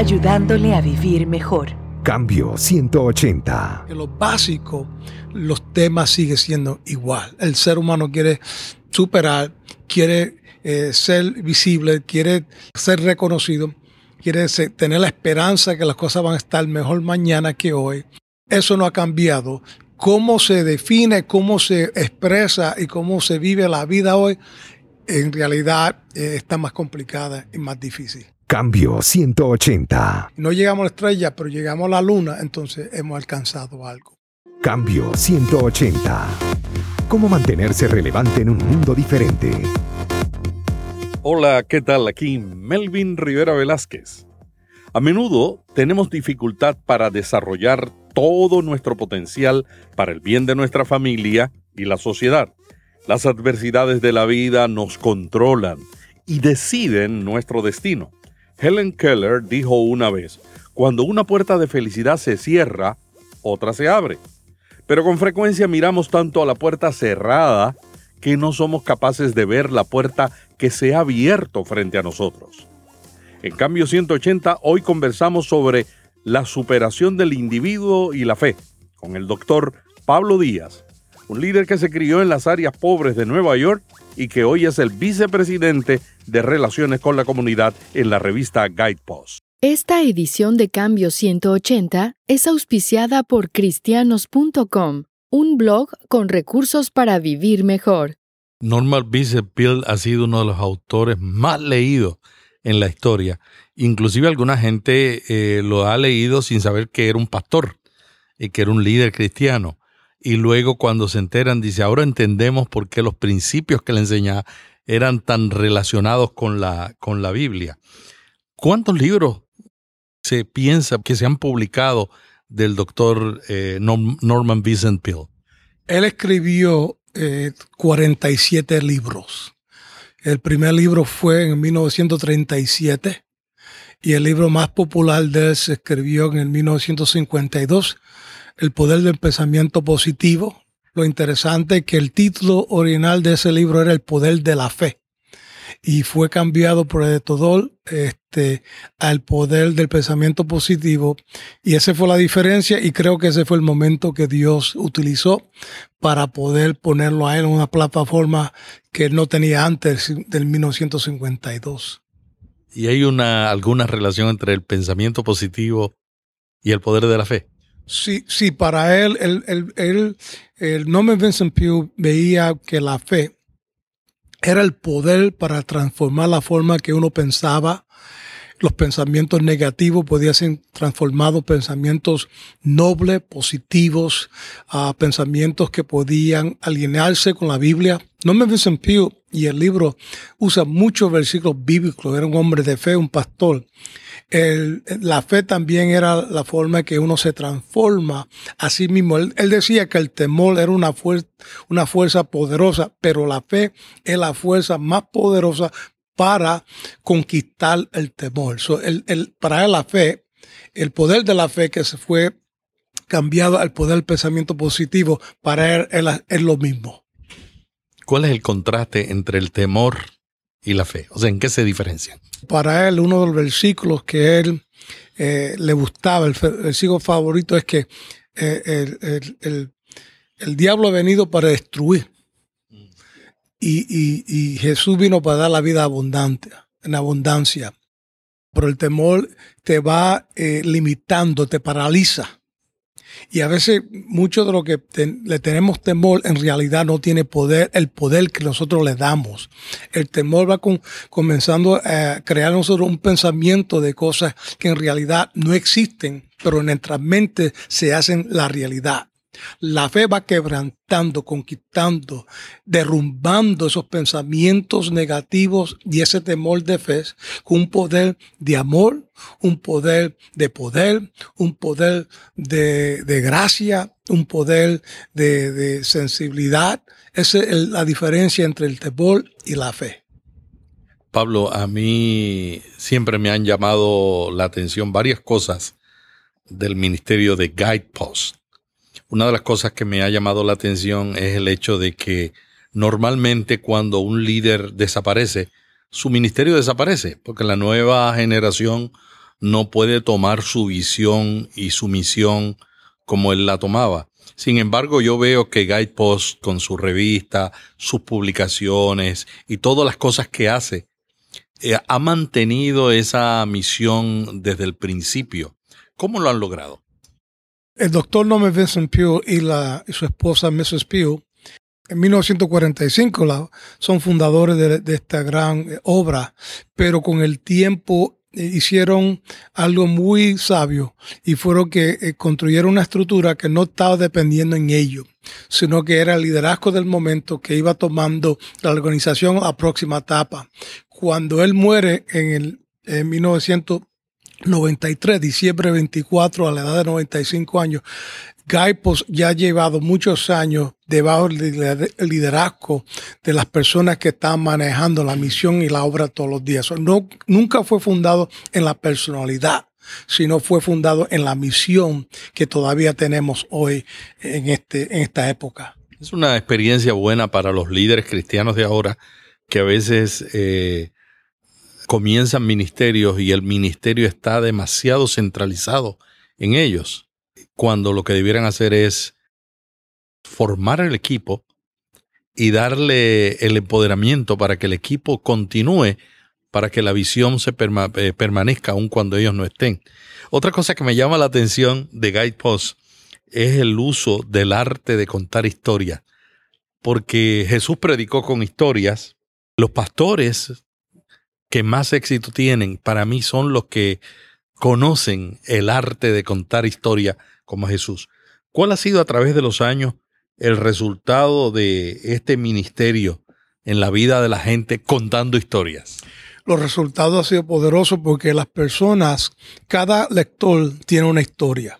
ayudándole a vivir mejor. Cambio 180. En lo básico, los temas siguen siendo igual. El ser humano quiere superar, quiere eh, ser visible, quiere ser reconocido, quiere tener la esperanza que las cosas van a estar mejor mañana que hoy. Eso no ha cambiado. Cómo se define, cómo se expresa y cómo se vive la vida hoy, en realidad eh, está más complicada y más difícil. Cambio 180. No llegamos a la estrella, pero llegamos a la luna, entonces hemos alcanzado algo. Cambio 180. ¿Cómo mantenerse relevante en un mundo diferente? Hola, ¿qué tal? Aquí Melvin Rivera Velázquez. A menudo tenemos dificultad para desarrollar todo nuestro potencial para el bien de nuestra familia y la sociedad. Las adversidades de la vida nos controlan y deciden nuestro destino. Helen Keller dijo una vez, cuando una puerta de felicidad se cierra, otra se abre. Pero con frecuencia miramos tanto a la puerta cerrada que no somos capaces de ver la puerta que se ha abierto frente a nosotros. En cambio 180, hoy conversamos sobre la superación del individuo y la fe, con el doctor Pablo Díaz, un líder que se crió en las áreas pobres de Nueva York y que hoy es el vicepresidente de Relaciones con la Comunidad en la revista Guidepost. Esta edición de Cambio 180 es auspiciada por cristianos.com, un blog con recursos para vivir mejor. Norman Vincent Peale ha sido uno de los autores más leídos en la historia. Inclusive alguna gente eh, lo ha leído sin saber que era un pastor y que era un líder cristiano. Y luego cuando se enteran, dice, ahora entendemos por qué los principios que le enseñaba eran tan relacionados con la, con la Biblia. ¿Cuántos libros se piensa que se han publicado del doctor eh, Norman Vincent Peale? Él escribió 47 eh, libros. El primer libro fue en 1937 y el libro más popular de él se escribió en el 1952, El poder del pensamiento positivo. Lo interesante es que el título original de ese libro era El poder de la fe y fue cambiado por editor este, al poder del pensamiento positivo. Y esa fue la diferencia y creo que ese fue el momento que Dios utilizó para poder ponerlo a él en una plataforma que no tenía antes del 1952. ¿Y hay una, alguna relación entre el pensamiento positivo y el poder de la fe? Sí, sí, para él, el, el, el, el Norman Vincent Peale veía que la fe era el poder para transformar la forma que uno pensaba. Los pensamientos negativos podían ser transformados en pensamientos nobles, positivos, a pensamientos que podían alinearse con la Biblia. No me dicen Pío y el libro usa muchos versículos bíblicos. Era un hombre de fe, un pastor la fe también era la forma que uno se transforma a sí mismo. Él, decía que el temor era una, una fuerza poderosa, pero la fe es la fuerza más poderosa para conquistar el temor. para él la fe, el poder de la fe que se fue cambiado al poder del pensamiento positivo, para él es lo mismo. ¿Cuál es el contraste entre el temor y la fe? O sea, ¿en qué se diferencian? Para él, uno de los versículos que él eh, le gustaba, el versículo favorito es que eh, el, diablo ha venido para destruir y, Jesús vino para dar la vida abundante, en abundancia. Pero el temor te va eh, limitando, te paraliza. Y a veces mucho de lo que le tenemos temor en realidad no tiene poder, el poder que nosotros le damos. El temor va comenzando a crear nosotros un pensamiento de cosas que en realidad no existen, pero en nuestra mente se hacen la realidad. La fe va quebrantando, conquistando, derrumbando esos pensamientos negativos y ese temor de fe con un poder de amor, un poder de poder, un poder de, gracia, un poder de, sensibilidad. Esa es la diferencia entre el temor y la fe. Pablo, a mí siempre me han llamado la atención varias cosas del ministerio de Guidepost una de las cosas que me ha llamado la atención es el hecho de que normalmente cuando un líder desaparece, su ministerio desaparece, porque la nueva generación no puede tomar su visión y su misión como él la tomaba. Sin embargo, yo veo que Guidepost con su revista, sus publicaciones y todas las cosas que hace, eh, ha mantenido esa misión desde el principio. ¿Cómo lo han logrado? El doctor Norman Vincent Peale y, la, su esposa Mrs. Peale en 1945 son fundadores de, esta gran eh, obra, pero con el tiempo eh, hicieron algo muy sabio y fueron que eh, construyeron una estructura que no estaba dependiendo en ellos, sino que era el liderazgo del momento que iba tomando la organización a próxima etapa. Cuando él muere en el en 1993, diciembre 24, a la edad de 95 años, Gaipos ya ha llevado muchos años debajo del liderazgo de las personas que están manejando la misión y la obra todos los días. No, nunca fue fundado en la personalidad, sino fue fundado en la misión que todavía tenemos hoy en, este, en esta época. Es una experiencia buena para los líderes cristianos de ahora que a veces eh, comienzan ministerios y el ministerio está demasiado centralizado en ellos cuando lo que debieran hacer es formar el equipo y darle el empoderamiento para que el equipo continúe, para que la visión se eh, permanezca aun cuando ellos no estén. Otra cosa que me llama la atención de Guidepost es el uso del arte de contar historias, porque Jesús predicó con historias. Los pastores que más éxito tienen para mí son los que conocen el arte de contar historias como Jesús. ¿Cuál ha sido a través de los años el resultado de este ministerio en la vida de la gente contando historias? Los resultados han sido poderosos porque las personas, cada lector tiene una historia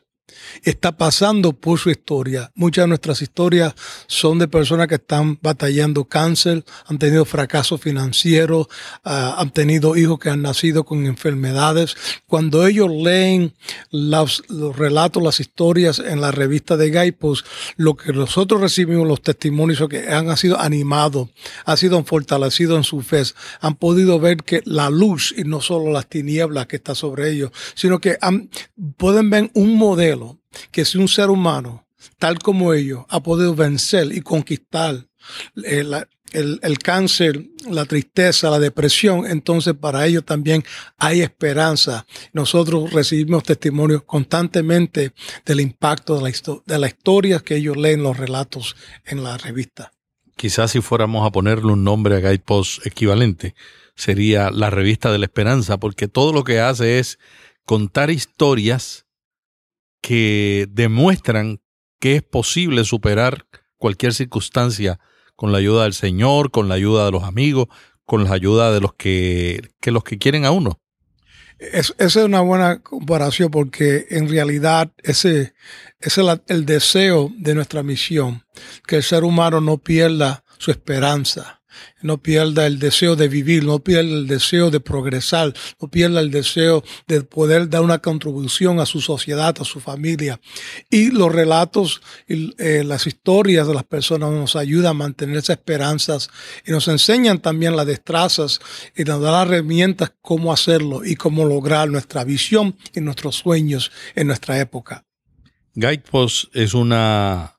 está pasando por su historia. Muchas de nuestras historias son de personas que están batallando cáncer, han tenido fracasos financieros, ah, han tenido hijos que han nacido con enfermedades. Cuando ellos leen los, relatos, las historias en la revista de Gaipos, lo que nosotros recibimos, los testimonios que han sido animados, han sido fortalecidos en su fe, han podido ver que la luz y no solo las tinieblas que está sobre ellos, sino que pueden ver un modelo que si un ser humano, tal como ellos, ha podido vencer y conquistar eh, el, cáncer, la tristeza, la depresión, entonces para ellos también hay esperanza. Nosotros recibimos testimonios constantemente del impacto de la, de la historia que ellos leen los relatos en la revista. Quizás si fuéramos a ponerle un nombre a Guidepost equivalente, sería la revista de la esperanza, porque todo lo que hace es contar historias que demuestran que es posible superar cualquier circunstancia con la ayuda del Señor, con la ayuda de los amigos, con la ayuda de los que, que los que quieren a uno. esa es una buena comparación porque en realidad ese, ese es el deseo de nuestra misión, que el ser humano no pierda su esperanza no pierda el deseo de vivir, no pierda el deseo de progresar, no pierda el deseo de poder dar una contribución a su sociedad, a su familia. Y los relatos y eh, las historias de las personas nos ayudan a mantener esas esperanzas y nos enseñan también las destrezas y nos dan herramientas cómo hacerlo y cómo lograr nuestra visión y nuestros sueños en nuestra época. Guidepost es una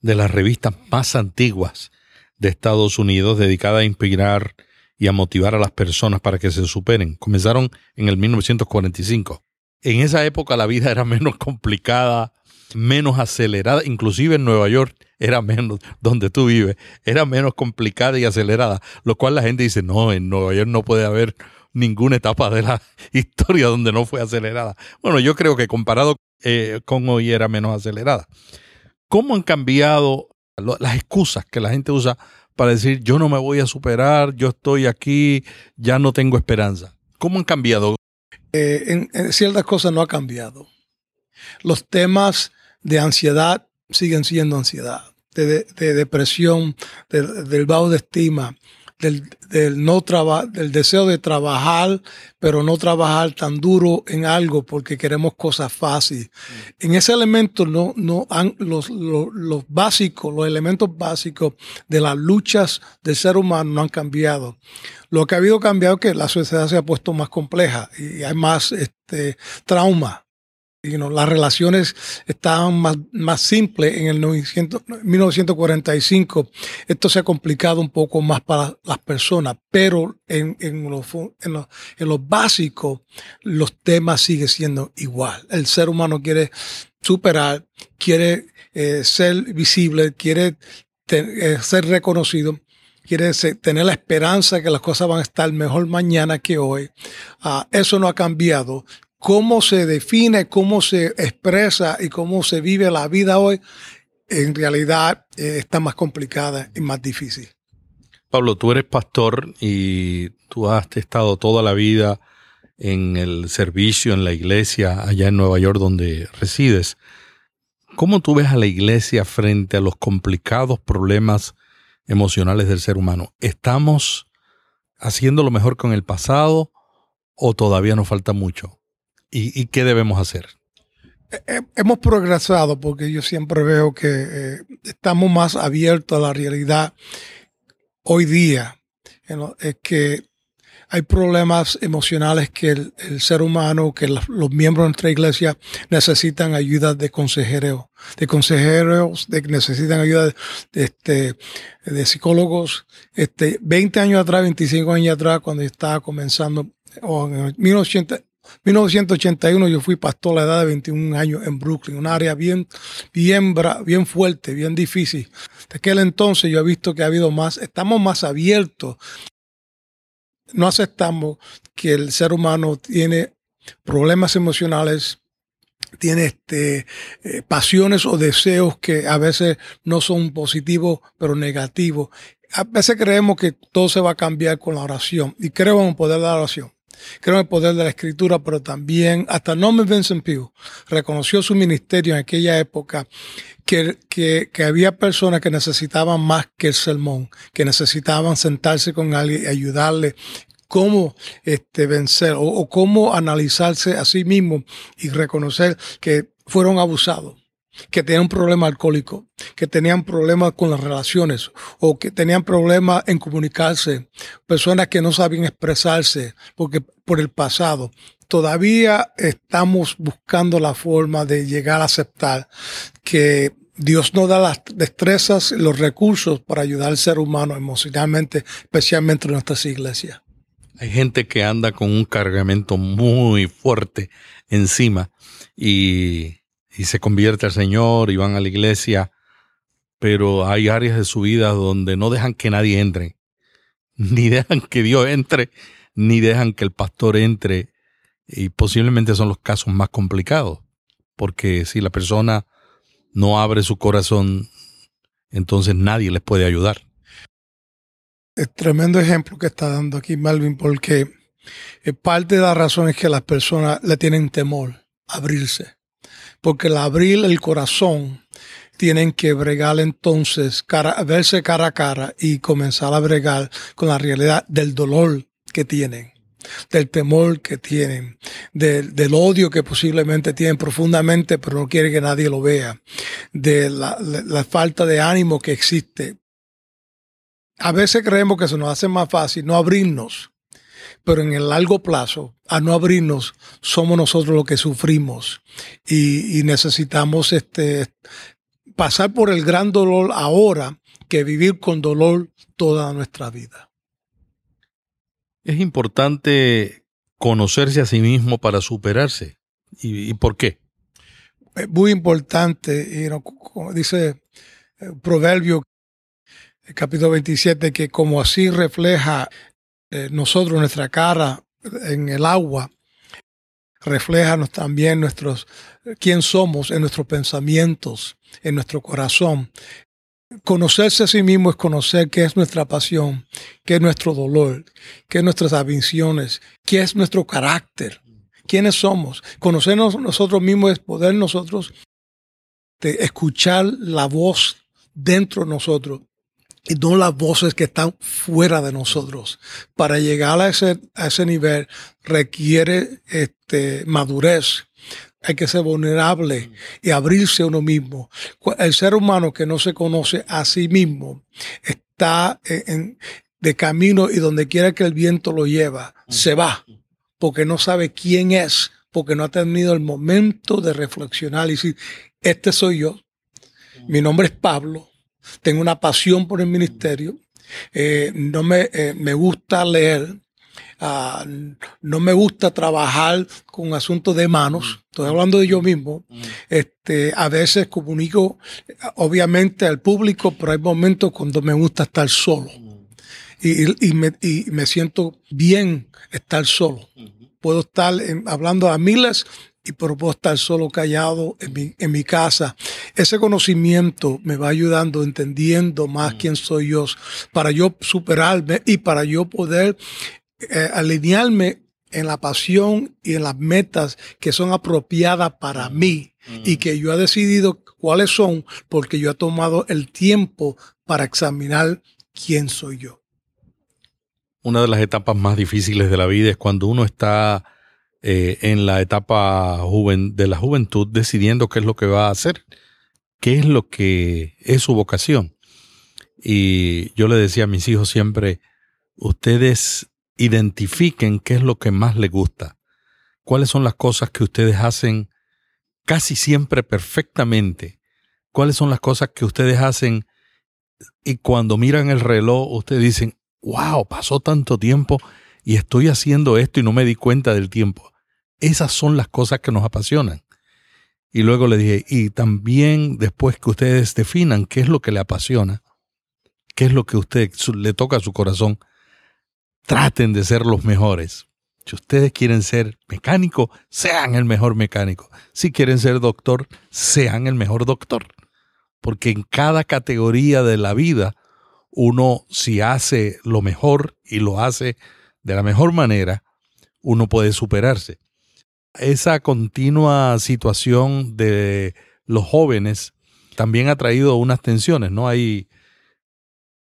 de las revistas más antiguas de Estados Unidos dedicada a inspirar y a motivar a las personas para que se superen. Comenzaron en el 1945. En esa época la vida era menos complicada, menos acelerada, inclusive en Nueva York era menos, donde tú vives, era menos complicada y acelerada, lo cual la gente dice, no, en Nueva York no puede haber ninguna etapa de la historia donde no fue acelerada. Bueno, yo creo que comparado eh, con hoy era menos acelerada. ¿Cómo han cambiado las excusas que la gente usa para decir yo no me voy a superar, yo estoy aquí, ya no tengo esperanza. ¿Cómo han cambiado? Eh, en, ciertas cosas no ha cambiado. Los temas de ansiedad siguen siendo ansiedad, de, depresión, del bajo de estima, del, del no traba, del deseo de trabajar, pero no trabajar tan duro en algo porque queremos cosas fáciles. En ese elemento no, no han, los, los, los básicos, los elementos básicos de las luchas del ser humano no han cambiado. Lo que ha habido cambiado es que la sociedad se ha puesto más compleja y hay más este, trauma las relaciones estaban más, más simples en el 1945. Esto se ha complicado un poco más para las personas, pero en, en, lo, en, en básico los temas siguen siendo igual. El ser humano quiere superar, quiere eh, ser visible, quiere eh, ser reconocido quiere tener la esperanza que las cosas van a estar mejor mañana que hoy. Ah, eso no ha cambiado cómo se define, cómo se expresa y cómo se vive la vida hoy, en realidad eh, está más complicada y más difícil. Pablo, tú eres pastor y tú has estado toda la vida en el servicio, en la iglesia, allá en Nueva York donde resides. ¿Cómo tú ves a la iglesia frente a los complicados problemas emocionales del ser humano? ¿Estamos haciendo lo mejor con el pasado o todavía nos falta mucho? ¿Y, qué debemos hacer? Hemos progresado porque yo siempre veo que eh, estamos más abiertos a la realidad hoy día. Es que hay problemas emocionales que el, ser humano, que los, miembros de nuestra iglesia necesitan ayuda de consejero, de consejeros, de, necesitan ayuda de, este, de psicólogos. Este, 20 años atrás, 25 años atrás, cuando estaba comenzando, o en 1980, 1981 yo fui pastor a la edad de 21 años en Brooklyn, un área bien, bien, bien fuerte, bien difícil. De aquel entonces yo he visto que ha habido más, estamos más abiertos. No aceptamos que el ser humano tiene problemas emocionales, tiene este, eh, pasiones o deseos que a veces no son positivos, pero negativos. A veces creemos que todo se va a cambiar con la oración y creo en el poder de la oración. Creo en el poder de la escritura, pero también hasta Norman Vincent Peale reconoció su ministerio en aquella época que, que, había personas que necesitaban más que el sermón, que necesitaban sentarse con alguien y ayudarle cómo este, vencer o, o cómo analizarse a sí mismo y reconocer que fueron abusados que tenían un problema alcohólico, que tenían problemas con las relaciones o que tenían problemas en comunicarse, personas que no sabían expresarse porque por el pasado. Todavía estamos buscando la forma de llegar a aceptar que Dios nos da las destrezas y los recursos para ayudar al ser humano emocionalmente, especialmente en nuestras iglesias. Hay gente que anda con un cargamento muy fuerte encima y y se convierte al Señor y van a la iglesia, pero hay áreas de su vida donde no dejan que nadie entre, ni dejan que Dios entre, ni dejan que el pastor entre, y posiblemente son los casos más complicados, porque si la persona no abre su corazón, entonces nadie les puede ayudar. Es tremendo ejemplo que está dando aquí Melvin, porque parte de la razón es que las personas le tienen temor a abrirse porque al abrir el corazón tienen que bregar entonces, cara, verse cara a cara y comenzar a bregar con la realidad del dolor que tienen, del temor que tienen, del, odio que posiblemente tienen profundamente, pero no quieren que nadie lo vea, de la, la falta de ánimo que existe. A veces creemos que se nos hace más fácil no abrirnos pero en el largo plazo, a no abrirnos, somos nosotros los que sufrimos y, necesitamos este, pasar por el gran dolor ahora que vivir con dolor toda nuestra vida. Es importante conocerse a sí mismo para superarse. ¿Y, por qué? Es muy importante, y como dice el eh, Proverbio, el capítulo 27, que como así refleja eh, nosotros, nuestra cara en el agua, refleja también nuestros, quién somos en nuestros pensamientos, en nuestro corazón. Conocerse a sí mismo es conocer qué es nuestra pasión, qué es nuestro dolor, qué es nuestras ambiciones, qué es nuestro carácter, quiénes somos. Conocernos nosotros mismos es poder nosotros de escuchar la voz dentro de nosotros y no las voces que están fuera de nosotros. Para llegar a ese, a ese nivel requiere este, madurez. Hay que ser vulnerable y abrirse a uno mismo. El ser humano que no se conoce a sí mismo está en, de camino y donde quiera que el viento lo lleva, se va, porque no sabe quién es, porque no ha tenido el momento de reflexionar y decir, este soy yo, mi nombre es Pablo, tengo una pasión por el ministerio, eh, no me, eh, me, gusta leer, uh, no me gusta trabajar con asuntos de manos, estoy hablando de yo mismo, este, a veces comunico obviamente al público, pero hay momentos cuando me gusta estar solo. Y, y, me, y me, siento bien estar solo. Puedo estar hablando a miles y pero puedo estar solo callado en mi, en mi, casa. Ese conocimiento me va ayudando, entendiendo más quién soy yo, para yo superarme y para yo poder eh, alinearme en la pasión y en las metas que son apropiadas para mí y que yo he decidido cuáles son porque yo he tomado el tiempo para examinar quién soy yo. Una de las etapas más difíciles de la vida es cuando uno está eh, en la etapa de la juventud decidiendo qué es lo que va a hacer, qué es lo que es su vocación. Y yo le decía a mis hijos siempre, ustedes identifiquen qué es lo que más les gusta, cuáles son las cosas que ustedes hacen casi siempre perfectamente, cuáles son las cosas que ustedes hacen y cuando miran el reloj ustedes dicen, wow, pasó tanto tiempo y estoy haciendo esto y no me di cuenta del tiempo. Esas son las cosas que nos apasionan. Y luego le dije, y también después que ustedes definan qué es lo que le apasiona, qué es lo que a usted le toca a su corazón, traten de ser los mejores. Si ustedes quieren ser mecánico, sean el mejor mecánico. Si quieren ser doctor, sean el mejor doctor. Porque en cada categoría de la vida, uno si hace lo mejor y lo hace de la mejor manera, uno puede superarse esa continua situación de los jóvenes también ha traído unas tensiones, ¿no? Hay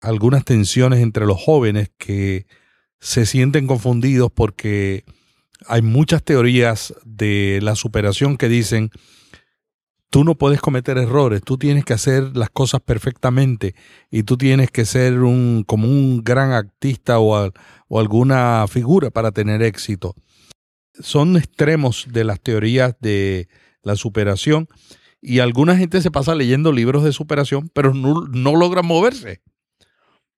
algunas tensiones entre los jóvenes que se sienten confundidos porque hay muchas teorías de la superación que dicen, tú no puedes cometer errores, tú tienes que hacer las cosas perfectamente y tú tienes que ser un, como un gran artista o, o alguna figura para tener éxito son extremos de las teorías de la superación y alguna gente se pasa leyendo libros de superación, pero no, no logran moverse.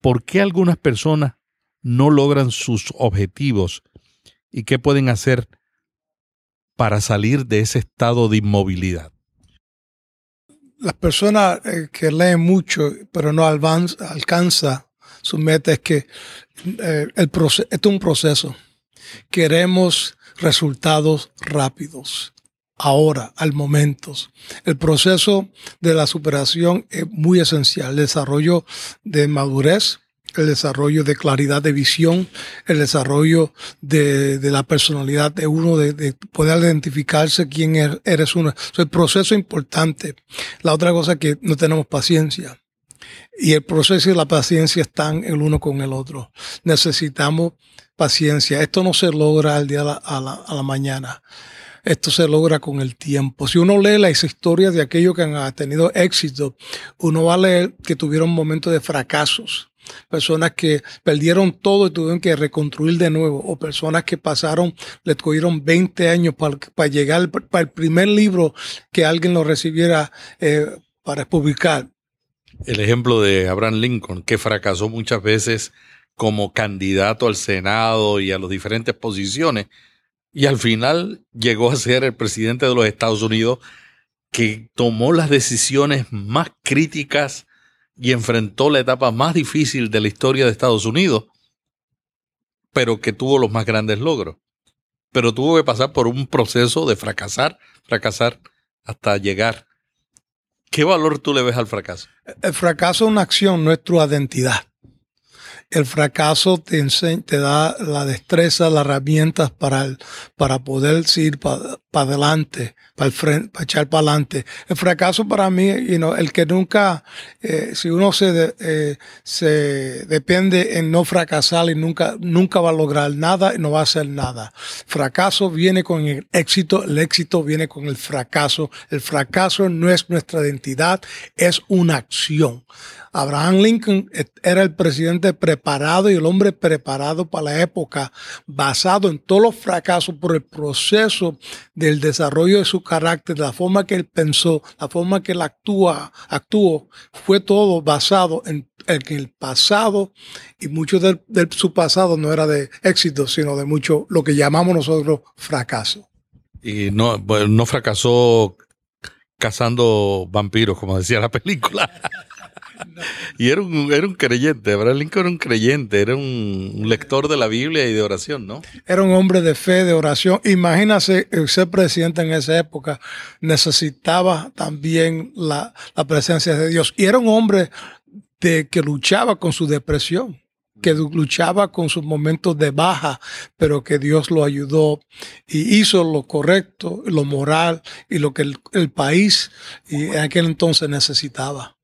¿Por qué algunas personas no logran sus objetivos y qué pueden hacer para salir de ese estado de inmovilidad? Las personas eh, que leen mucho, pero no alcanza su meta, es que eh, el es un proceso. Queremos resultados rápidos. Ahora, al momento. El proceso de la superación es muy esencial. El desarrollo de madurez, el desarrollo de claridad de visión, el desarrollo de, la personalidad de uno, de, poder identificarse quién er, eres uno. Es el proceso importante. La otra cosa es que no tenemos paciencia. Y el proceso y la paciencia están el uno con el otro. Necesitamos paciencia. Esto no se logra al día a la, mañana. Esto se logra con el tiempo. Si uno lee las historias de aquellos que han tenido éxito, uno va a leer que tuvieron momentos de fracasos. Personas que perdieron todo y tuvieron que reconstruir de nuevo. O personas que pasaron, le cogieron 20 años para, llegar para el primer libro que alguien lo recibiera eh, para publicar. El ejemplo de Abraham Lincoln, que fracasó muchas veces como candidato al Senado y a las diferentes posiciones. Y al final llegó a ser el presidente de los Estados Unidos que tomó las decisiones más críticas y enfrentó la etapa más difícil de la historia de Estados Unidos, pero que tuvo los más grandes logros. Pero tuvo que pasar por un proceso de fracasar, fracasar, hasta llegar. ¿Qué valor tú le ves al fracaso? El fracaso es una acción, no es tu identidad el fracaso te, te da la destreza, las herramientas para, para poder seguir adelante, para el frente, para echar para adelante. El fracaso para mí, you know, el que nunca, eh, si uno se, eh, se depende en no fracasar y nunca, nunca va a lograr nada y no va a hacer nada. Fracaso viene con el éxito, el éxito viene con el fracaso. El fracaso no es nuestra identidad, es una acción. Abraham Lincoln era el presidente preparado y el hombre preparado para la época, basado en todos los fracasos por el proceso del desarrollo de su carácter, la forma que él pensó, la forma que él actúa, actuó, fue todo basado en el pasado y mucho de, de su pasado no era de éxito, sino de mucho lo que llamamos nosotros fracaso. Y no, bueno, no fracasó cazando vampiros, como decía la película. y era un, era un creyente, Abraham Lincoln era un creyente, era un, lector de la Biblia y de oración, ¿no? Era un hombre de fe, de oración. Imagínase eh, ser presidente en esa época. Necesitaba también la, la presencia de Dios. Y era un hombre de, que luchaba con su depresión, que luchaba con sus momentos de baja, pero que Dios lo ayudó y hizo lo correcto, lo moral y lo que el, el país y en aquel entonces necesitaba.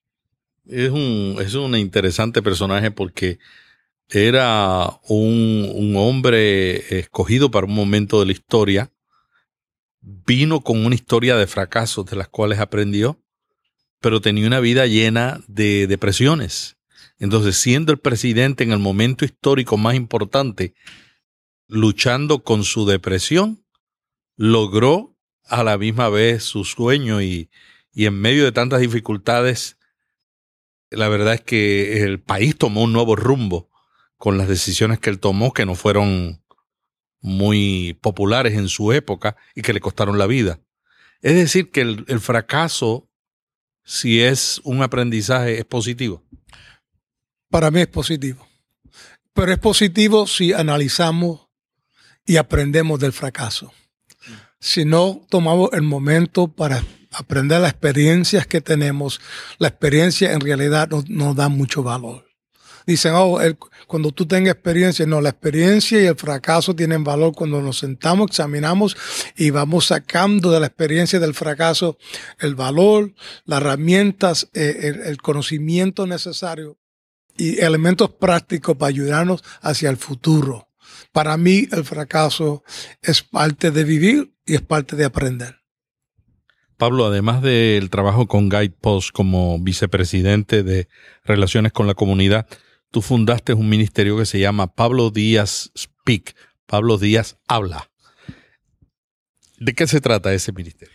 Es un, es un interesante personaje porque era un, un hombre escogido para un momento de la historia. Vino con una historia de fracasos de las cuales aprendió, pero tenía una vida llena de depresiones. Entonces, siendo el presidente en el momento histórico más importante, luchando con su depresión, logró a la misma vez su sueño y, y en medio de tantas dificultades, la verdad es que el país tomó un nuevo rumbo con las decisiones que él tomó, que no fueron muy populares en su época y que le costaron la vida. Es decir, que el, fracaso, si es un aprendizaje, es positivo. Para mí es positivo. Pero es positivo si analizamos y aprendemos del fracaso. Si no tomamos el momento para aprender las experiencias que tenemos, la experiencia en realidad no- nos da mucho valor. Dicen, oh, cuando tú tengas experiencia, no, la experiencia y el fracaso tienen valor cuando nos sentamos, examinamos y vamos sacando de la experiencia del fracaso el valor, las herramientas, eh, el- el conocimiento necesario y elementos prácticos para ayudarnos hacia el futuro. Para mí el fracaso es parte de vivir y es parte de aprender. Pablo, además del trabajo con Guidepost como vicepresidente de Relaciones con la Comunidad, tú fundaste un ministerio que se llama Pablo Díaz Speak. Pablo Díaz habla. ¿De qué se trata ese ministerio?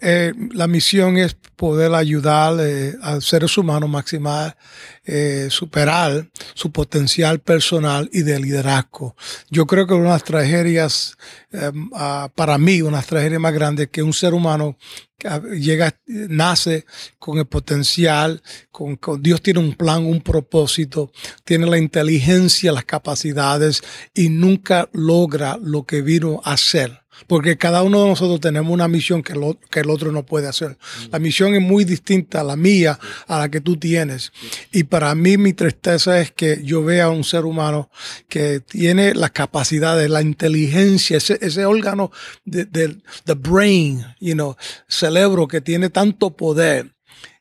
Eh, la misión es poder ayudar eh, a seres humanos maximar, eh, superar su potencial personal y de liderazgo. Yo creo que una de las tragedias, eh, ah, para mí, una de las tragedias más grandes que un ser humano ah, llega, nace con el potencial, con, con Dios tiene un plan, un propósito, tiene la inteligencia, las capacidades y nunca logra lo que vino a hacer. Porque cada uno de nosotros tenemos una misión que, lo- que el otro no puede hacer. La misión es muy distinta a la mía, a la que tú tienes. Y para mí mi tristeza es que yo vea a un ser humano que tiene las capacidades, la inteligencia, ese, ese órgano del de, the brain, you know, cerebro que tiene tanto poder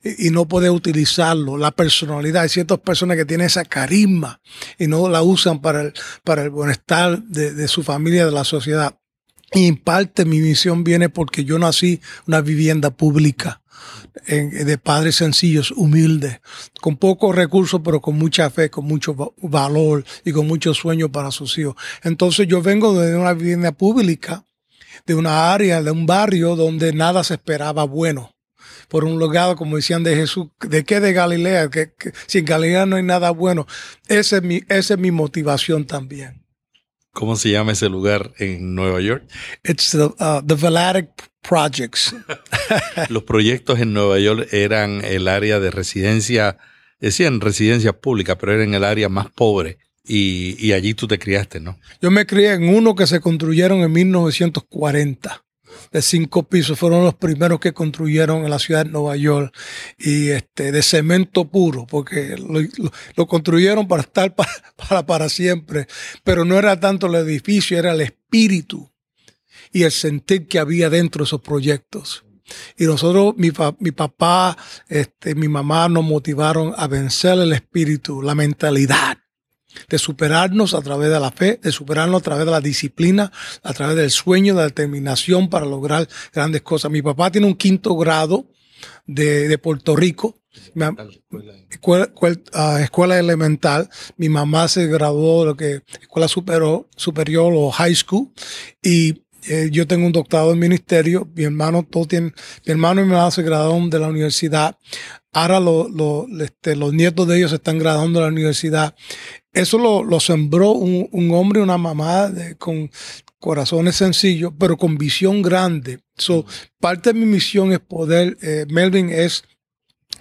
y y no puede utilizarlo, la personalidad. Hay ciertas personas que tienen esa carisma y no la usan para el, para el bienestar de, de su familia, de la sociedad. Y en parte mi misión viene porque yo nací una vivienda pública de padres sencillos, humildes, con pocos recursos, pero con mucha fe, con mucho va- valor y con mucho sueño para sus hijos. Entonces yo vengo de una vivienda pública, de una área, de un barrio donde nada se esperaba bueno. Por un lugar, como decían de Jesús, ¿de qué de Galilea? Que, que si en Galilea no hay nada bueno. Esa es mi, esa es mi motivación también. ¿Cómo se llama ese lugar en Nueva York? It's the, uh, the Valadic Projects. Los proyectos en Nueva York eran el área de residencia, decían residencias públicas, pero era en el área más pobre. Y, y allí tú te criaste, ¿no? Yo me crié en uno que se construyeron en 1940, de cinco pisos. Fueron los primeros que construyeron en la ciudad de Nueva York y este, de cemento puro, porque lo, construyeron para estar para, para, para siempre. Pero no era tanto el edificio, era el espíritu y el sentir que había dentro de esos proyectos. Y nosotros, mi, mi papá, este, mi mamá nos motivaron a vencer el espíritu, la mentalidad de superarnos a través de la fe, de superarnos a través de la disciplina, a través del sueño, de la determinación para lograr grandes cosas. Mi papá tiene un quinto grado de, de Puerto Rico, escuela, ah, escuela, elemental. Mi mamá se graduó de lo que escuela superior, superior o high school y eh, yo tengo un doctorado en ministerio, mi hermano, todo tiene, mi hermano y mi hermana se graduaron de la universidad, ahora este, los nietos de ellos están graduando de la universidad. Eso lo, sembró un, hombre y una mamá con corazones sencillos, pero con visión grande. So, parte de mi misión es poder, eh, Melvin, es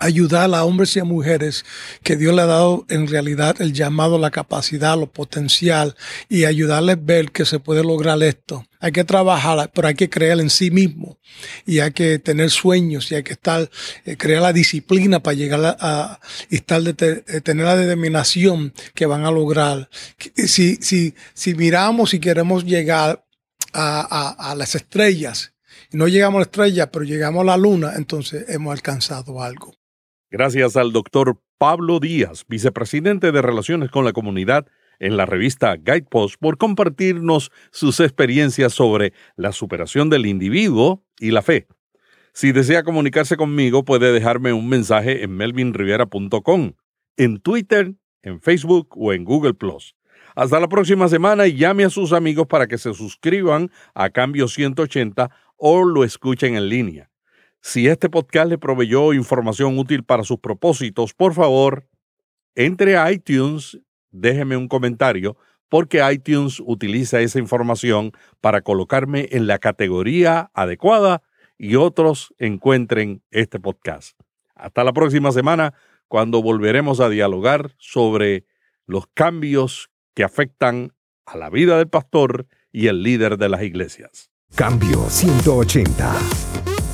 ayudar a hombres y a mujeres que Dios le ha dado en realidad el llamado, la capacidad, lo potencial y ayudarles a ver que se puede lograr esto. Hay que trabajar, pero hay que creer en sí mismo y hay que tener sueños y hay que estar, eh, crear la disciplina para llegar a, y estar de, eh, tener la determinación que van a lograr. Si, si, si miramos y queremos llegar a, a las estrellas, no llegamos a la estrella, pero llegamos a la luna, entonces hemos alcanzado algo. Gracias al doctor Pablo Díaz, vicepresidente de Relaciones con la Comunidad en la revista Guidepost, por compartirnos sus experiencias sobre la superación del individuo y la fe. Si desea comunicarse conmigo, puede dejarme un mensaje en melvinrivera.com, en Twitter, en Facebook o en Google ⁇ Hasta la próxima semana y llame a sus amigos para que se suscriban a Cambio 180 o lo escuchen en línea. Si este podcast le proveyó información útil para sus propósitos, por favor, entre a iTunes, déjeme un comentario, porque iTunes utiliza esa información para colocarme en la categoría adecuada y otros encuentren este podcast. Hasta la próxima semana, cuando volveremos a dialogar sobre los cambios que afectan a la vida del pastor y el líder de las iglesias. Cambio 180